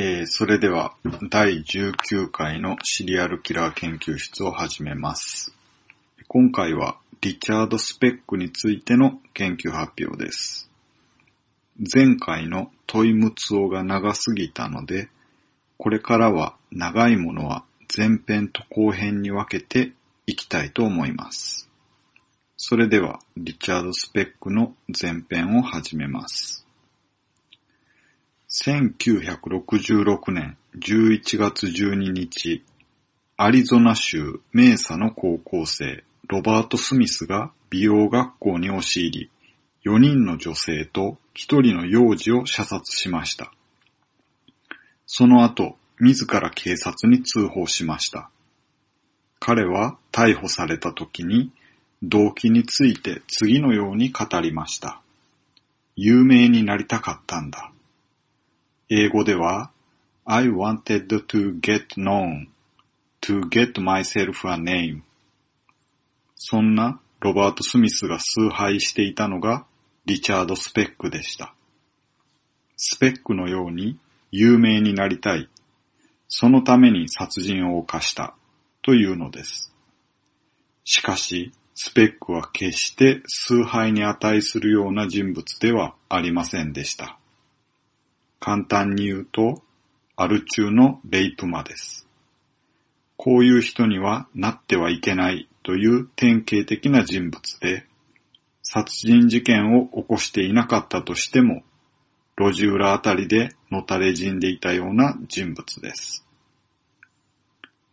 えーそれでは第19回のシリアルキラー研究室を始めます。今回はリチャード・スペックについての研究発表です。前回の問い無つおが長すぎたので、これからは長いものは前編と後編に分けていきたいと思います。それではリチャード・スペックの前編を始めます。1966年11月12日、アリゾナ州メーサの高校生、ロバート・スミスが美容学校に押し入り、4人の女性と1人の幼児を射殺しました。その後、自ら警察に通報しました。彼は逮捕された時に、動機について次のように語りました。有名になりたかったんだ。英語では、I wanted to get known, to get myself a name. そんなロバート・スミスが崇拝していたのがリチャード・スペックでした。スペックのように有名になりたい。そのために殺人を犯したというのです。しかし、スペックは決して崇拝に値するような人物ではありませんでした。簡単に言うと、アル中のレイプ魔です。こういう人にはなってはいけないという典型的な人物で、殺人事件を起こしていなかったとしても、路地裏あたりでのたれ死んでいたような人物です。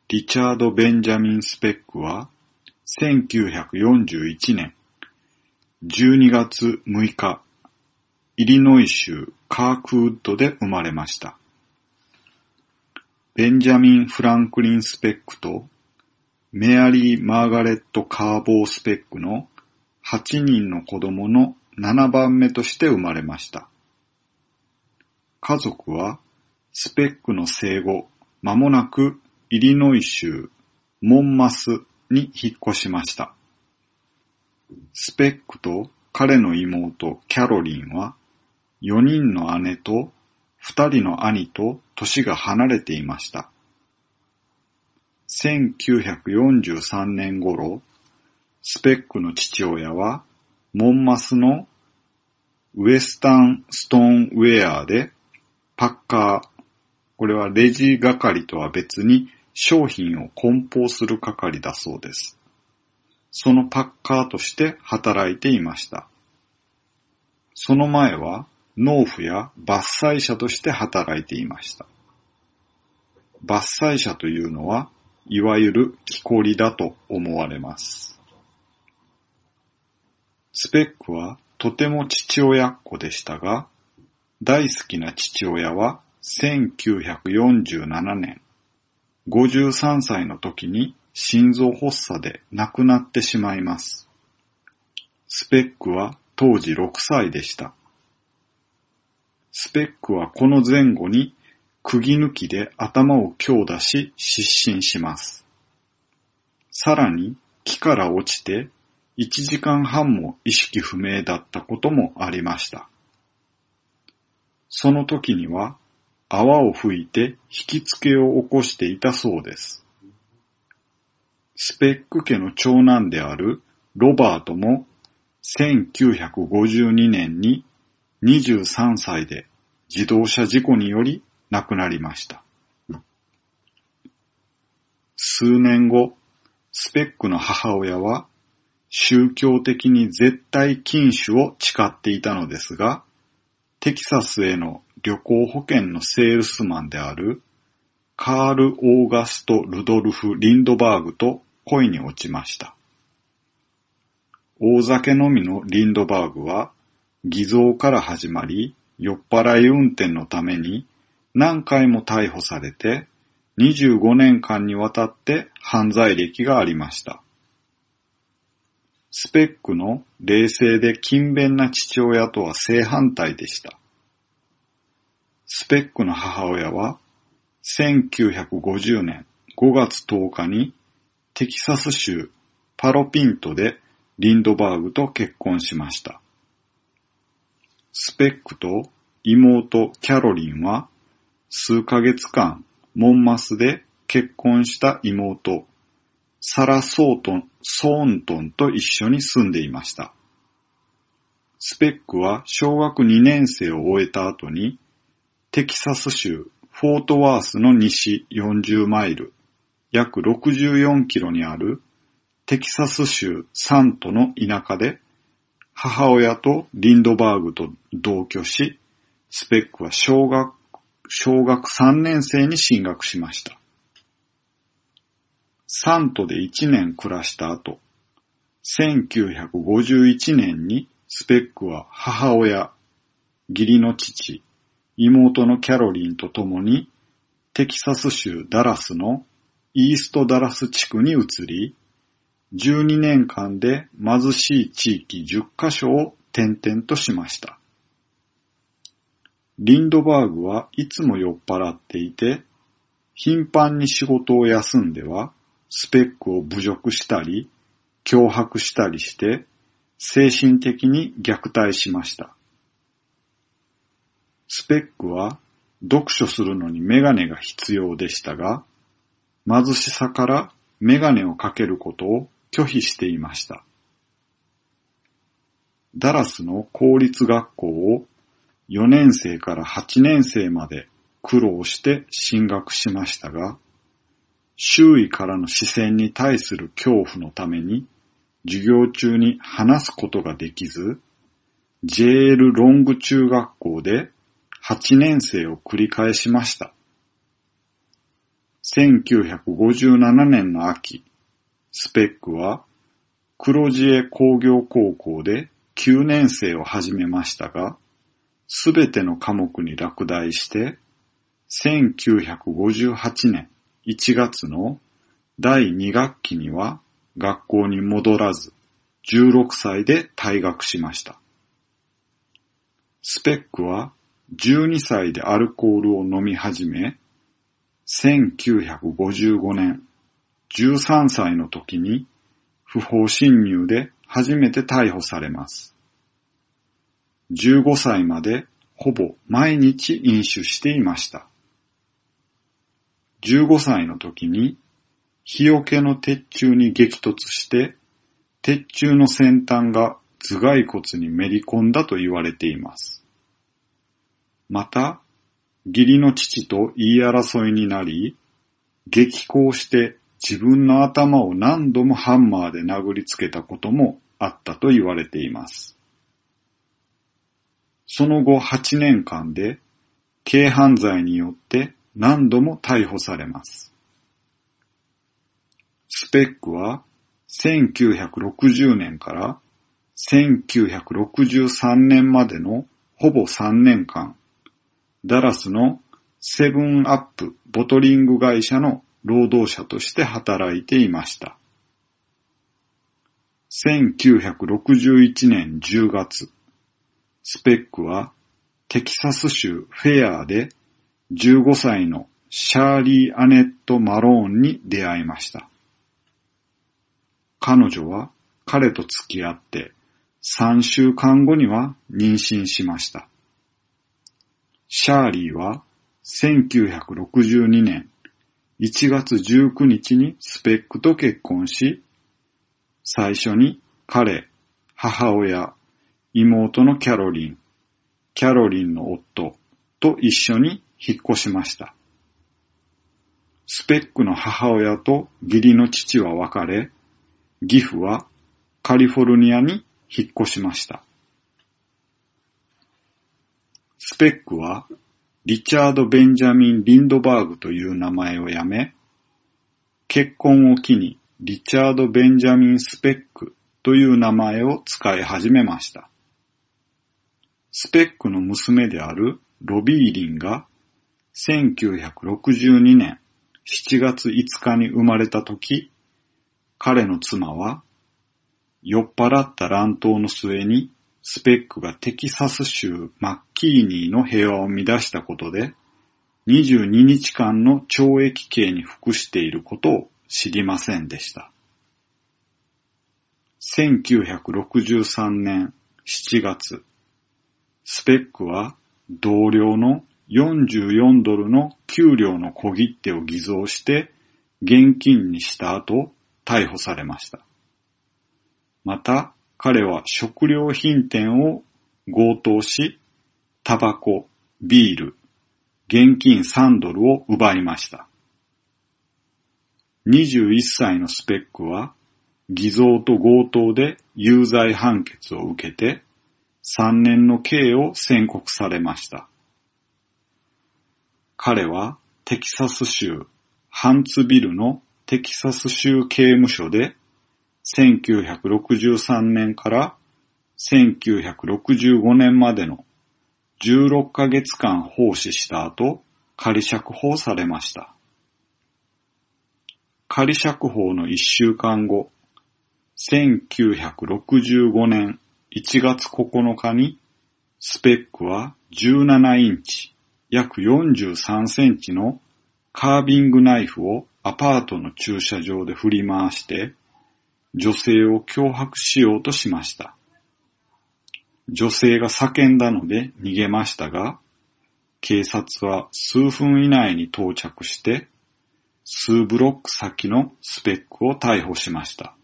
リチャード・ベンジャミン・スペックは、1941年12月6日、イリノイ州カークウッドで生まれました。ベンジャミン・フランクリン・スペックとメアリー・マーガレット・カーボー・スペックの8人の子供の7番目として生まれました。家族はスペックの生後間もなくイリノイ州モンマスに引っ越しました。スペックと彼の妹キャロリンは4人の姉と2人の兄と年が離れていました。1943年頃、スペックの父親はモンマスのウエスタンストーンウェアでパッカー、これはレジ係とは別に商品を梱包する係だそうです。そのパッカーとして働いていました。その前は農夫や伐採者として働いていました。伐採者というのは、いわゆる木こりだと思われます。スペックはとても父親っ子でしたが、大好きな父親は1947年、53歳の時に心臓発作で亡くなってしまいます。スペックは当時6歳でした。スペックはこの前後に釘抜きで頭を強打し失神します。さらに木から落ちて1時間半も意識不明だったこともありました。その時には泡を吹いて引き付けを起こしていたそうです。スペック家の長男であるロバートも1952年に23歳で自動車事故により亡くなりました。数年後、スペックの母親は宗教的に絶対禁酒を誓っていたのですが、テキサスへの旅行保険のセールスマンであるカール・オーガスト・ルドルフ・リンドバーグと恋に落ちました。大酒飲みのリンドバーグは偽造から始まり酔っ払い運転のために何回も逮捕されて25年間にわたって犯罪歴がありました。スペックの冷静で勤勉な父親とは正反対でした。スペックの母親は1950年5月10日にテキサス州パロピントでリンドバーグと結婚しました。スペックと妹キャロリンは数ヶ月間、モンマスで結婚した妹、サラ・ソートン、ソーントンと一緒に住んでいました。スペックは小学2年生を終えた後に、テキサス州フォートワースの西40マイル、約64キロにあるテキサス州サントの田舎で、母親とリンドバーグと同居し、スペックは小学、小学3年生に進学しました。サントで1年暮らした後、1951年にスペックは母親、義理の父、妹のキャロリンと共にテキサス州ダラスのイーストダラス地区に移り、12年間で貧しい地域10カ所を転々としました。リンドバーグはいつも酔っ払っていて、頻繁に仕事を休んでは、スペックを侮辱したり、脅迫したりして、精神的に虐待しました。スペックは読書するのにメガネが必要でしたが、貧しさからメガネをかけることを拒否していました。ダラスの公立学校を4年生から8年生まで苦労して進学しましたが、周囲からの視線に対する恐怖のために授業中に話すことができず、ジェール・ロング中学校で8年生を繰り返しました。1957年の秋、スペックは黒字江工業高校で9年生を始めましたが、すべての科目に落第して、1958年1月の第2学期には学校に戻らず、16歳で退学しました。スペックは12歳でアルコールを飲み始め、1955年、13歳の時に不法侵入で初めて逮捕されます。15歳までほぼ毎日飲酒していました。15歳の時に日よけの鉄柱に激突して、鉄柱の先端が頭蓋骨にめり込んだと言われています。また、義理の父と言い争いになり、激高して自分の頭を何度もハンマーで殴りつけたこともあったと言われています。その後8年間で軽犯罪によって何度も逮捕されます。スペックは1960年から1963年までのほぼ3年間、ダラスのセブンアップボトリング会社の労働者として働いていました。1961年10月、スペックはテキサス州フェアで15歳のシャーリー・アネット・マローンに出会いました。彼女は彼と付き合って3週間後には妊娠しました。シャーリーは1962年1月19日にスペックと結婚し、最初に彼、母親、妹のキャロリン、キャロリンの夫と一緒に引っ越しました。スペックの母親と義理の父は別れ、義父はカリフォルニアに引っ越しました。スペックはリチャード・ベンジャミン・リンドバーグという名前をやめ、結婚を機にリチャード・ベンジャミン・スペックという名前を使い始めました。スペックの娘であるロビーリンが1962年7月5日に生まれた時、彼の妻は酔っ払った乱闘の末にスペックがテキサス州マッキーニーの平和を乱したことで、22日間の懲役刑に服していることを知りませんでした。1963年7月、スペックは同僚の44ドルの給料の小切手を偽造して現金にした後逮捕されました。また彼は食料品店を強盗し、タバコ、ビール、現金3ドルを奪いました。21歳のスペックは偽造と強盗で有罪判決を受けて3年の刑を宣告されました。彼はテキサス州ハンツビルのテキサス州刑務所で1963年から1965年までの16ヶ月間奉仕した後、仮釈放されました。仮釈放の1週間後、1965年1月9日に、スペックは17インチ、約43センチのカービングナイフをアパートの駐車場で振り回して、女性を脅迫しようとしました。女性が叫んだので逃げましたが、警察は数分以内に到着して、数ブロック先のスペックを逮捕しました。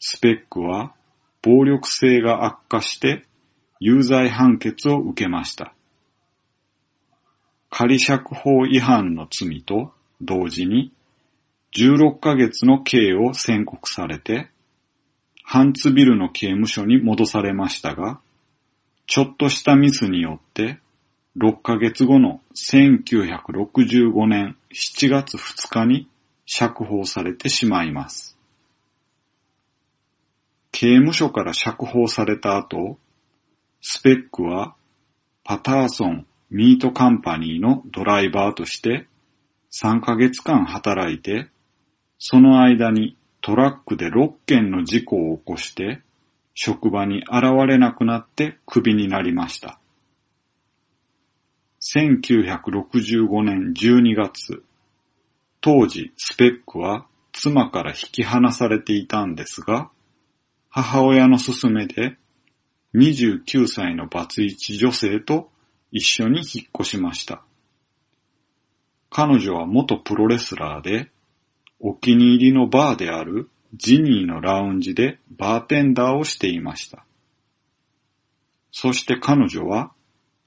スペックは暴力性が悪化して有罪判決を受けました。仮釈放違反の罪と同時に16ヶ月の刑を宣告されてハンツビルの刑務所に戻されましたが、ちょっとしたミスによって6ヶ月後の1965年7月2日に釈放されてしまいます。刑務所から釈放された後、スペックはパターソンミートカンパニーのドライバーとして3ヶ月間働いて、その間にトラックで6件の事故を起こして、職場に現れなくなってクビになりました。1965年12月、当時スペックは妻から引き離されていたんですが、母親の勧めで29歳のバツイチ女性と一緒に引っ越しました。彼女は元プロレスラーでお気に入りのバーであるジニーのラウンジでバーテンダーをしていました。そして彼女は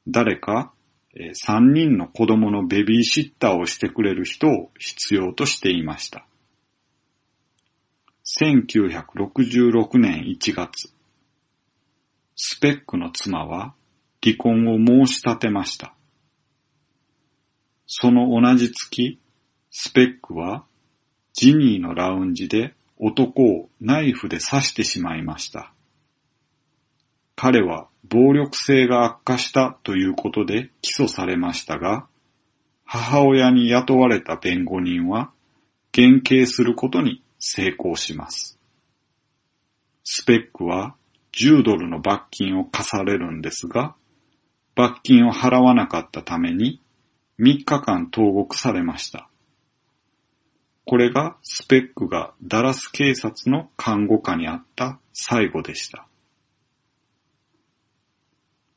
誰か3人の子供のベビーシッターをしてくれる人を必要としていました。1966年1月、スペックの妻は離婚を申し立てました。その同じ月、スペックはジニーのラウンジで男をナイフで刺してしまいました。彼は暴力性が悪化したということで起訴されましたが、母親に雇われた弁護人は減刑することに成功します。スペックは10ドルの罰金を課されるんですが、罰金を払わなかったために3日間投獄されました。これがスペックがダラス警察の看護下にあった最後でした。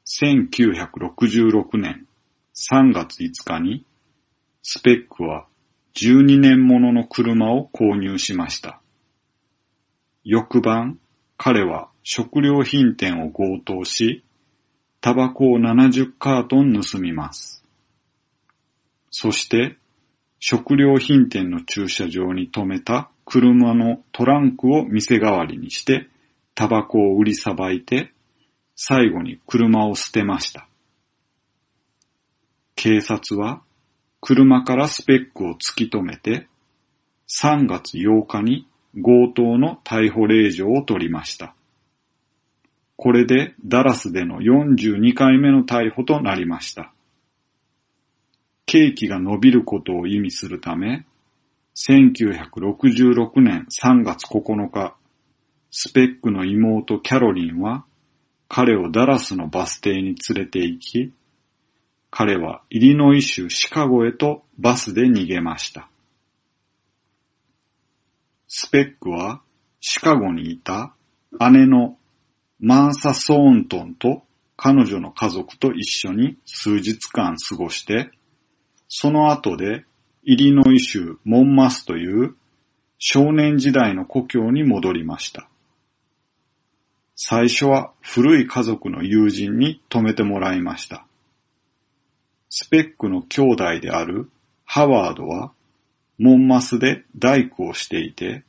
1966年3月5日にスペックは12年ものの車を購入しました。翌晩、彼は食料品店を強盗し、タバコを70カートン盗みます。そして食料品店の駐車場に停めた車のトランクを店代わりにして、タバコを売りさばいて、最後に車を捨てました。警察は車からスペックを突き止めて、3月8日に強盗の逮捕令状を取りました。これでダラスでの42回目の逮捕となりました。景気が伸びることを意味するため、1966年3月9日、スペックの妹キャロリンは彼をダラスのバス停に連れて行き、彼はイリノイ州シカゴへとバスで逃げました。スペックはシカゴにいた姉のマーサ・ソーントンと彼女の家族と一緒に数日間過ごして、その後でイリノイ州モンマスという少年時代の故郷に戻りました。最初は古い家族の友人に泊めてもらいました。スペックの兄弟であるハワードはモンマスで大工をしていて、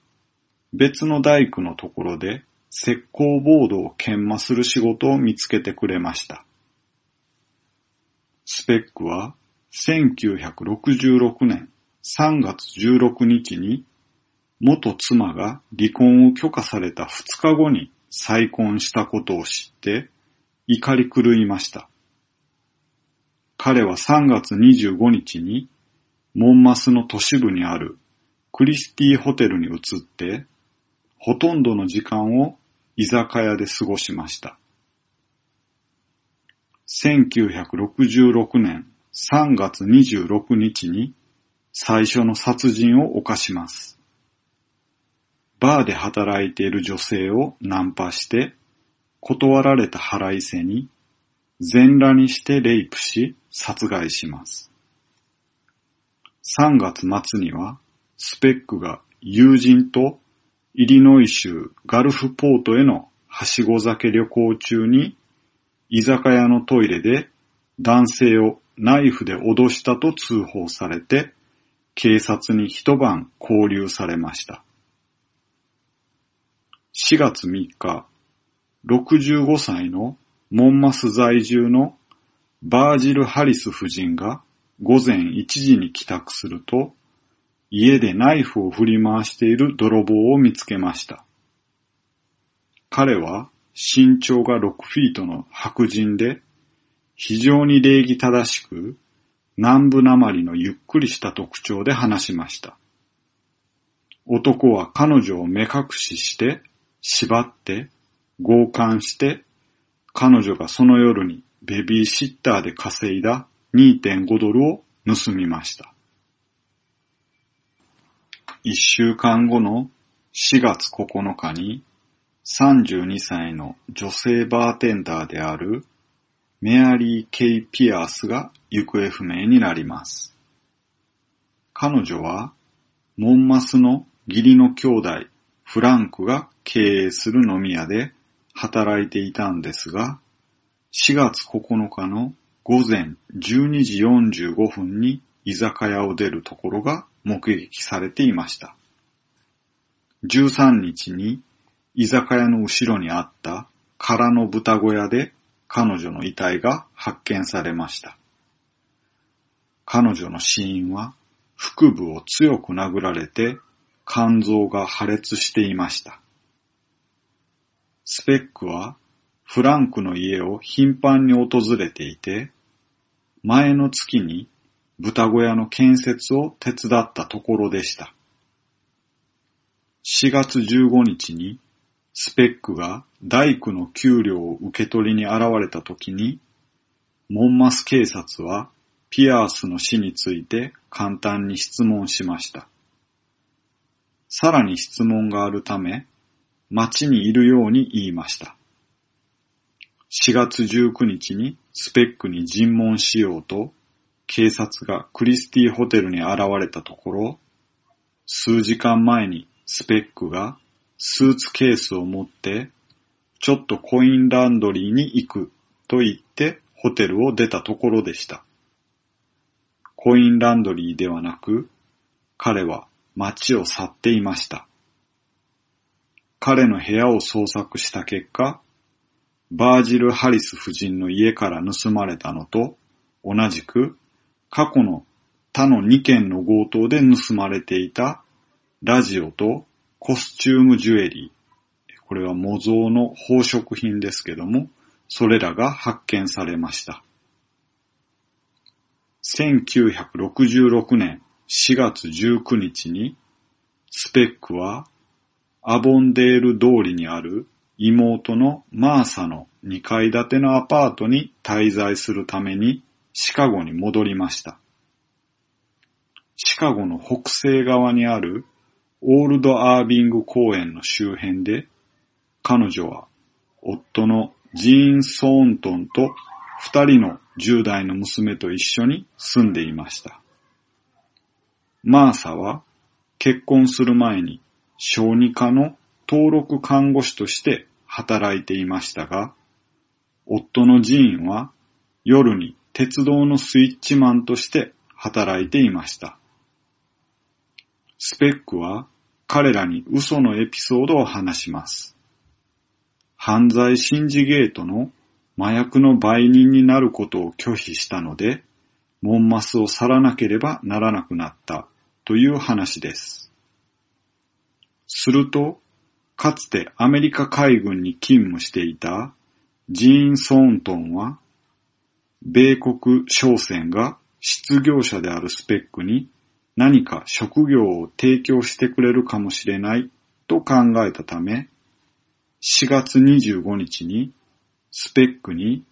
別の大工のところで石膏ボードを研磨する仕事を見つけてくれました。スペックは1966年3月16日に元妻が離婚を許可された2日後に再婚したことを知って怒り狂いました。彼は3月25日にモンマスの都市部にあるクリスティホテルに移ってほとんどの時間を居酒屋で過ごしました。1966年3月26日に最初の殺人を犯します。バーで働いている女性をナンパして、断られた腹いせに全裸にしてレイプし殺害します。3月末にはスペックが友人とイリノイ州ガルフポートへのはしご酒旅行中に居酒屋のトイレで男性をナイフで脅したと通報されて警察に一晩拘留されました。4月3日、65歳のモンマス在住のバージル・ハリス夫人が午前1時に帰宅すると、家でナイフを振り回している泥棒を見つけました。彼は身長が6フィートの白人で、非常に礼儀正しく、南部なまりのゆっくりした特徴で話しました。男は彼女を目隠しして、縛って、強姦して、彼女がその夜にベビーシッターで稼いだ2.5ドルを盗みました。一週間後の4月9日に32歳の女性バーテンダーであるメアリー・ケイ・ピアースが行方不明になります。彼女はモンマスの義理の兄弟フランクが経営する飲み屋で働いていたんですが、4月9日の午前12時45分に居酒屋を出るところが目撃されていました。13日に居酒屋の後ろにあった空の豚小屋で彼女の遺体が発見されました。彼女の死因は腹部を強く殴られて肝臓が破裂していました。スペックはフランクの家を頻繁に訪れていて、前の月に豚小屋の建設を手伝ったところでした。4月15日にスペックが大工の給料を受け取りに現れた時に、モンマス警察はピアースの死について簡単に質問しました。さらに質問があるため、町にいるように言いました。4月19日にスペックに尋問しようと、警察がクリスティホテルに現れたところ、数時間前にスペックがスーツケースを持って、ちょっとコインランドリーに行くと言ってホテルを出たところでした。コインランドリーではなく、彼は街を去っていました。彼の部屋を捜索した結果、バージル・ハリス夫人の家から盗まれたのと同じく過去の他の2件の強盗で盗まれていたラジオとコスチュームジュエリー。これは模造の宝飾品ですけども、それらが発見されました。1966年4月19日にスペックはアボンデール通りにある妹のマーサの2階建てのアパートに滞在するためにシカゴに戻りました。シカゴの北西側にあるオールドアービング公園の周辺で彼女は夫のジーン・ソーントンと二人の10代の娘と一緒に住んでいました。マーサは結婚する前に小児科の登録看護師として働いていましたが、夫のジーンは夜に鉄道のスイッチマンとして働いていました。スペックは彼らに嘘のエピソードを話します。犯罪審事ゲートの麻薬の売人になることを拒否したので、モンマスを去らなければならなくなったという話です。すると、かつてアメリカ海軍に勤務していたジーン・ソーントンは、米国商船が失業者であるスペックに何か職業を提供してくれるかもしれないと考えたため、4月25日にスペックに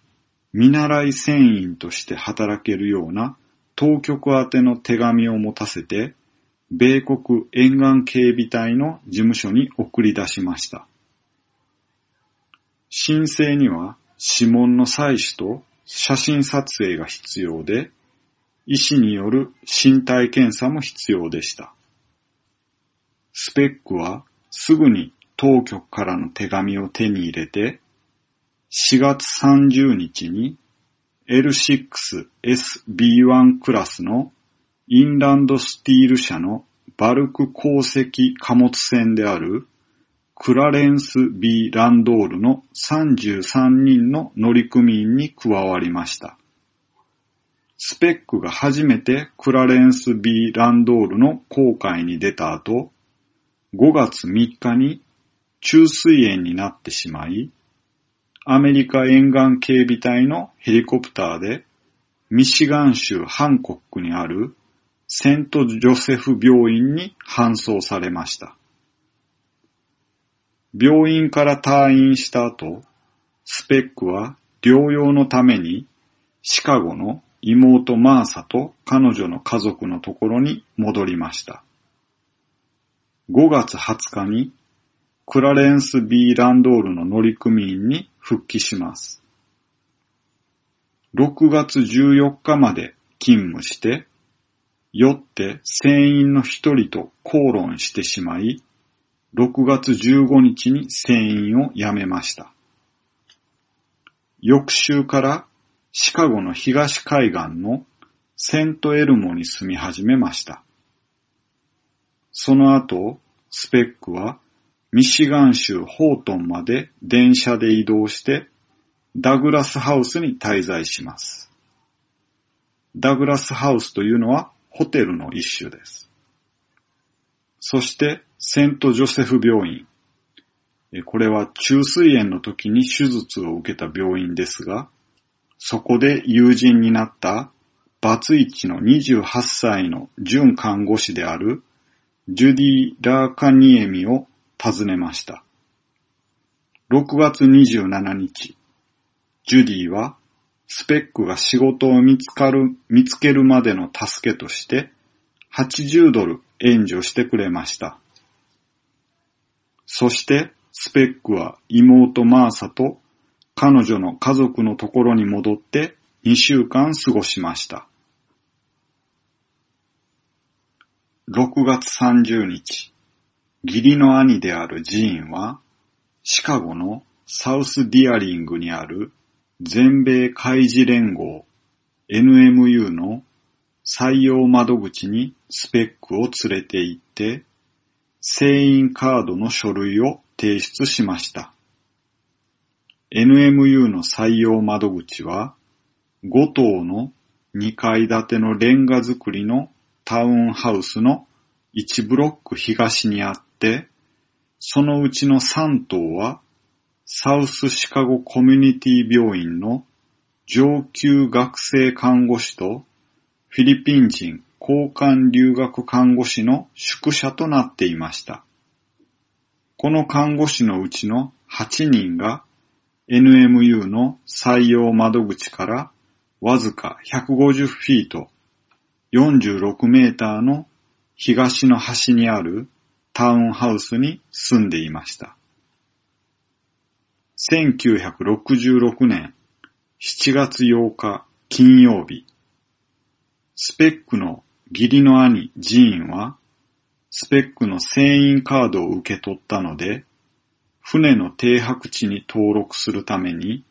見習い船員として働けるような当局宛ての手紙を持たせて、米国沿岸警備隊の事務所に送り出しました。申請には指紋の採取と写真撮影が必要で、医師による身体検査も必要でした。スペックはすぐに当局からの手紙を手に入れて、4月30日に L6SB1 クラスのインランドスティール社のバルク鉱石貨物船であるクラレンス・ B・ ランドールの33人の乗組員に加わりました。スペックが初めてクラレンス・ B・ ランドールの航海に出た後、5月3日に中水炎になってしまい、アメリカ沿岸警備隊のヘリコプターでミシガン州ハンコックにあるセント・ジョセフ病院に搬送されました。病院から退院した後、スペックは療養のためにシカゴの妹マーサと彼女の家族のところに戻りました。5月20日にクラレンス・ B・ ランドールの乗組員に復帰します。6月14日まで勤務して、よって船員の一人と口論してしまい、6月15日に船員を辞めました。翌週からシカゴの東海岸のセントエルモに住み始めました。その後、スペックはミシガン州ホートンまで電車で移動してダグラスハウスに滞在します。ダグラスハウスというのはホテルの一種です。そしてセントジョセフ病院。これは中水炎の時に手術を受けた病院ですが、そこで友人になったバツイチの28歳の準看護師であるジュディ・ラーカニエミを訪ねました。6月27日、ジュディはスペックが仕事を見つかる、見つけるまでの助けとして80ドル援助してくれました。そしてスペックは妹マーサと彼女の家族のところに戻って2週間過ごしました。6月30日、義理の兄であるジーンは、シカゴのサウスディアリングにある全米海事連合 NMU の採用窓口にスペックを連れて行って、船員カードの書類を提出しました。NMU の採用窓口は、5棟の2階建てのレンガ造りのタウンハウスの1ブロック東にあって、そのうちの3棟は、サウスシカゴコミュニティ病院の上級学生看護師とフィリピン人交換留学看護師の宿舎となっていました。この看護師のうちの8人が NMU の採用窓口からわずか150フィート46メーターの東の端にあるタウンハウスに住んでいました。1966年7月8日金曜日、スペックの義理の兄ジーンは、スペックの船員カードを受け取ったので、船の停泊地に登録するために、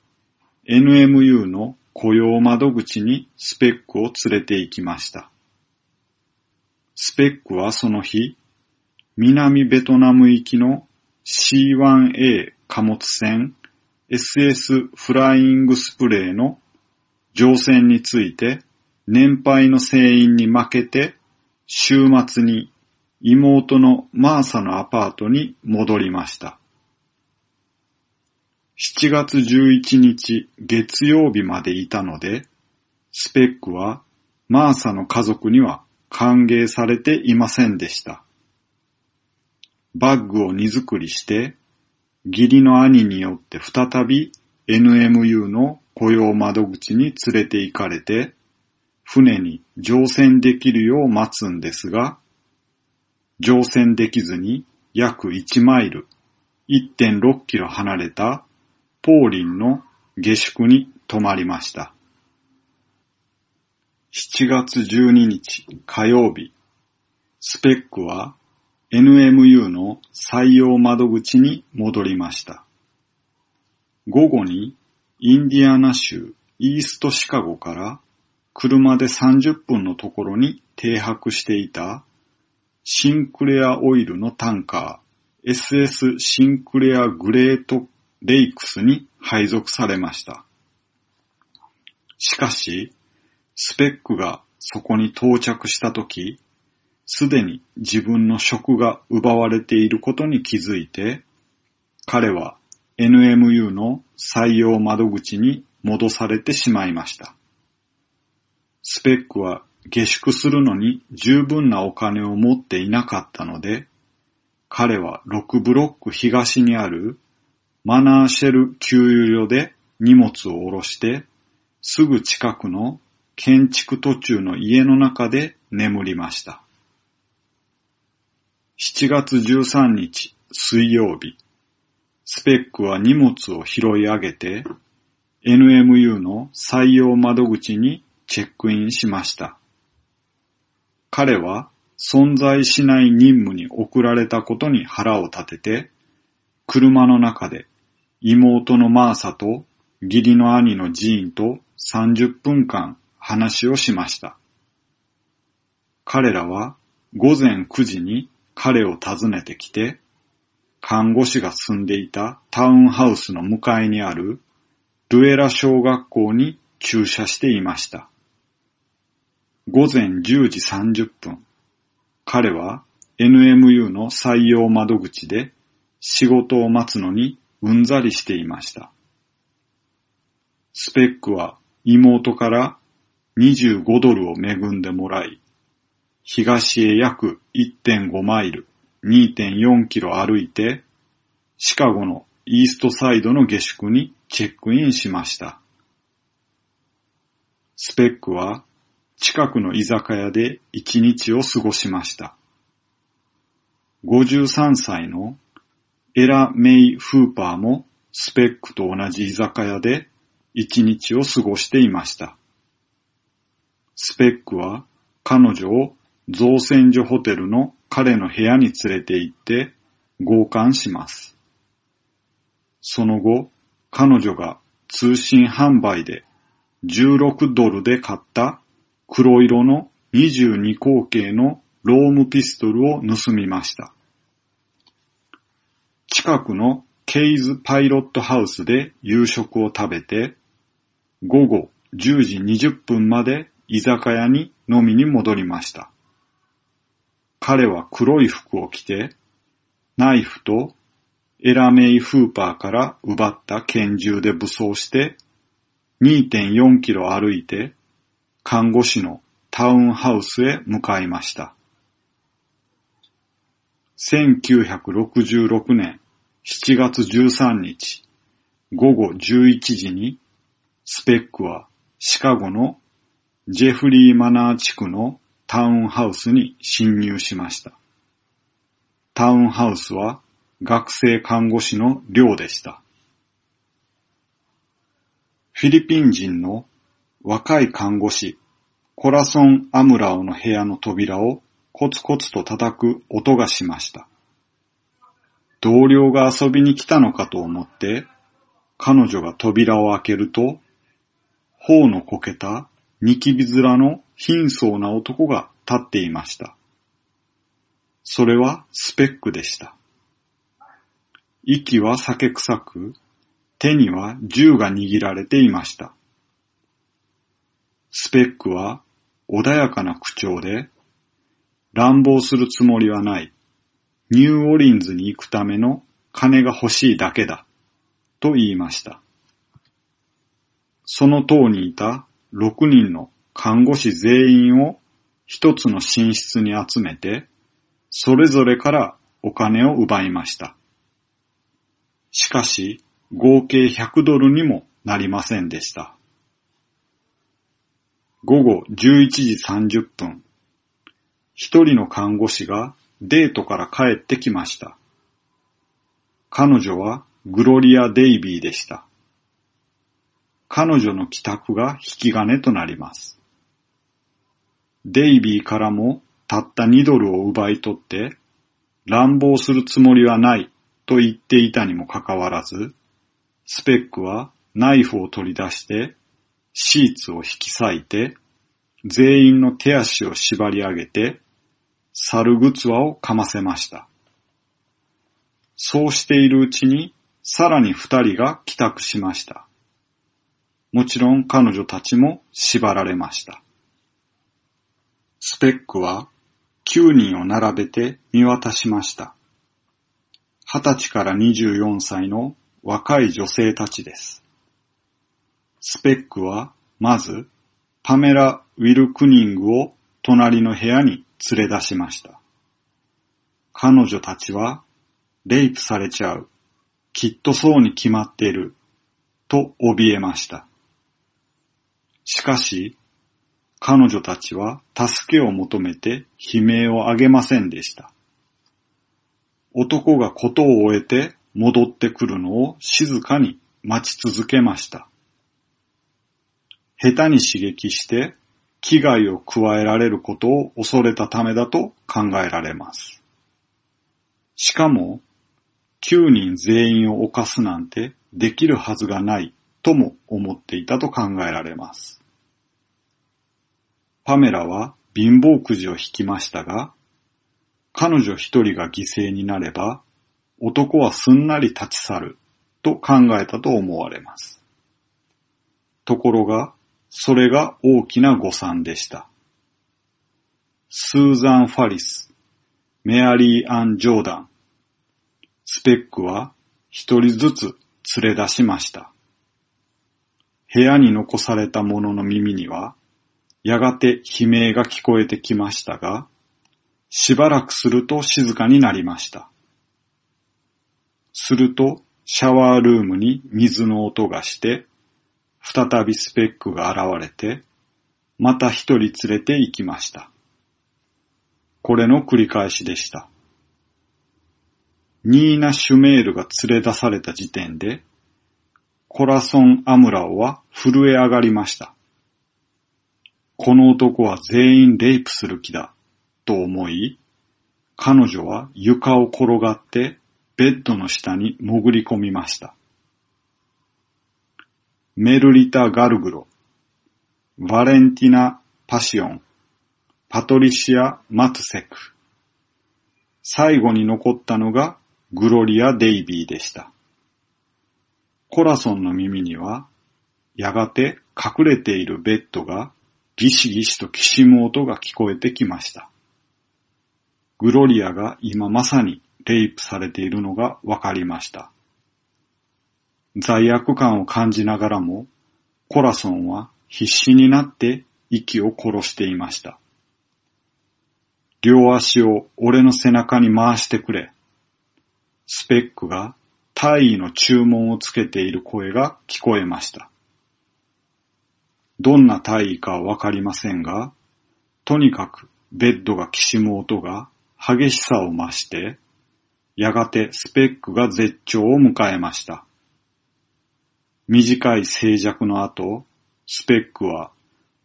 NMU の雇用窓口にスペックを連れて行きました。スペックはその日、南ベトナム行きの C1A 貨物船 SS フライングスプレーの乗船について年配の船員に負けて週末に妹のマーサのアパートに戻りました。7月11日月曜日までいたので、スペックはマーサの家族には歓迎されていませんでした。バッグを荷造りして、義理の兄によって再び NMU の雇用窓口に連れて行かれて、船に乗船できるよう待つんですが、乗船できずに約1マイル、1.6キロ離れたポーリンの下宿に泊まりました。7月12日火曜日、スペックは NMU の採用窓口に戻りました。午後にインディアナ州イーストシカゴから車で30分のところに停泊していたシンクレアオイルのタンカー SS シンクレアグレートレイクスに配属されました。しかし、スペックがそこに到着したとき、すでに自分の職が奪われていることに気づいて、彼は NMU の採用窓口に戻されてしまいました。スペックは下宿するのに十分なお金を持っていなかったので、彼は6ブロック東にあるマナーシェル給油所で荷物を下ろして、すぐ近くの建築途中の家の中で眠りました。7月13日水曜日、スペックは荷物を拾い上げて、NMU の採用窓口にチェックインしました。彼は存在しない任務に送られたことに腹を立てて、車の中で妹のマーサと義理の兄のジーンと30分間話をしました。彼らは午前9時に彼を訪ねてきて、看護師が住んでいたタウンハウスの向かいにあるルエラ小学校に駐車していました。午前10時30分、彼は NMU の採用窓口で仕事を待つのにうんざりしていました。スペックは妹から25ドルを恵んでもらい、東へ約1.5マイル、2.4キロ歩いて、シカゴのイーストサイドの下宿にチェックインしました。スペックは近くの居酒屋で一日を過ごしました。53歳のエラ・メイ・フーパーもスペックと同じ居酒屋で一日を過ごしていました。スペックは彼女を造船所ホテルの彼の部屋に連れて行って強姦します。その後、彼女が通信販売で16ドルで買った黒色の22口径のロームピストルを盗みました。近くのケイズパイロットハウスで夕食を食べて、午後10時20分まで居酒屋に飲みに戻りました。彼は黒い服を着て、ナイフとエラメイ・フーパーから奪った拳銃で武装して、2.4キロ歩いて、看護師のタウンハウスへ向かいました。1966年7月13日午後11時にスペックはシカゴのジェフリーマナー地区のタウンハウスに侵入しました。タウンハウスは学生看護師の寮でした。フィリピン人の若い看護師、コラソン・アムラオの部屋の扉をコツコツと叩く音がしました。同僚が遊びに来たのかと思って、彼女が扉を開けると、頬のこけたニキビ面の貧相な男が立っていました。それはスペックでした。息は酒臭く、手には銃が握られていました。スペックは穏やかな口調で、乱暴するつもりはない。ニューオリンズに行くための金が欲しいだけだ。と言いました。その塔にいた6人の看護師全員を一つの寝室に集めて、それぞれからお金を奪いました。しかし、合計100ドルにもなりませんでした。午後11時30分、一人の看護師がデートから帰ってきました。彼女はグロリア・デイビーでした。彼女の帰宅が引き金となります。デイビーからもたった2ドルを奪い取って乱暴するつもりはないと言っていたにもかかわらず、スペックはナイフを取り出してシーツを引き裂いて全員の手足を縛り上げて猿ぐつわをかませました。そうしているうちに、さらに二人が帰宅しました。もちろん彼女たちも縛られました。スペックは9人を並べて見渡しました。20歳から24歳の若い女性たちです。スペックはまずパメラ・ウィルクニングを隣の部屋に連れ出しました。彼女たちは、レイプされちゃう。きっとそうに決まっている。と怯えました。しかし、彼女たちは助けを求めて悲鳴を上げませんでした。男がことを終えて戻ってくるのを静かに待ち続けました。下手に刺激して危害を加えられることを恐れたためだと考えられます。しかも、9人全員を犯すなんてできるはずがないとも思っていたと考えられます。パメラは貧乏くじを引きましたが、彼女一人が犠牲になれば、男はすんなり立ち去ると考えたと思われます。ところが、それが大きな誤算でした。スーザン・ファリス、メアリー・アン・ジョーダン、スペックは一人ずつ連れ出しました。部屋に残された者の耳には、やがて悲鳴が聞こえてきましたが、しばらくすると静かになりました。すると、シャワールームに水の音がして、再びスペックが現れて、また一人連れて行きました。これの繰り返しでした。ニーナ・シュメールが連れ出された時点で、コラソン・アムラオは震え上がりました。この男は全員レイプする気だ、と思い、彼女は床を転がってベッドの下に潜り込みました。メルリタ・ガルグロ、バレンティナ・パシオン、パトリシア・マツセク。最後に残ったのがグロリア・デイビーでした。コラソンの耳には、やがて隠れているベッドがギシギシときしむ音が聞こえてきました。グロリアが今まさにレイプされているのがわかりました。罪悪感を感じながらも、コラソンは必死になって息を殺していました。両足を俺の背中に回してくれ。スペックが大尉の注文をつけている声が聞こえました。どんな大尉かわかりませんが、とにかくベッドがきしむ音が激しさを増して、やがてスペックが絶頂を迎えました。短い静寂の後、スペックは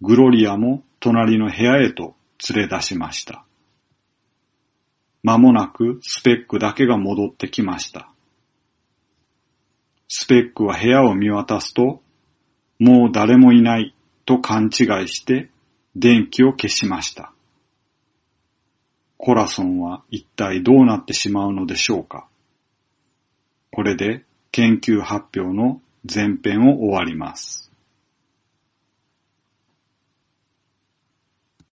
グロリアも隣の部屋へと連れ出しました。間もなくスペックだけが戻ってきました。スペックは部屋を見渡すと、もう誰もいないと勘違いして電気を消しました。コラソンは一体どうなってしまうのでしょうかこれで研究発表の前編を終わります。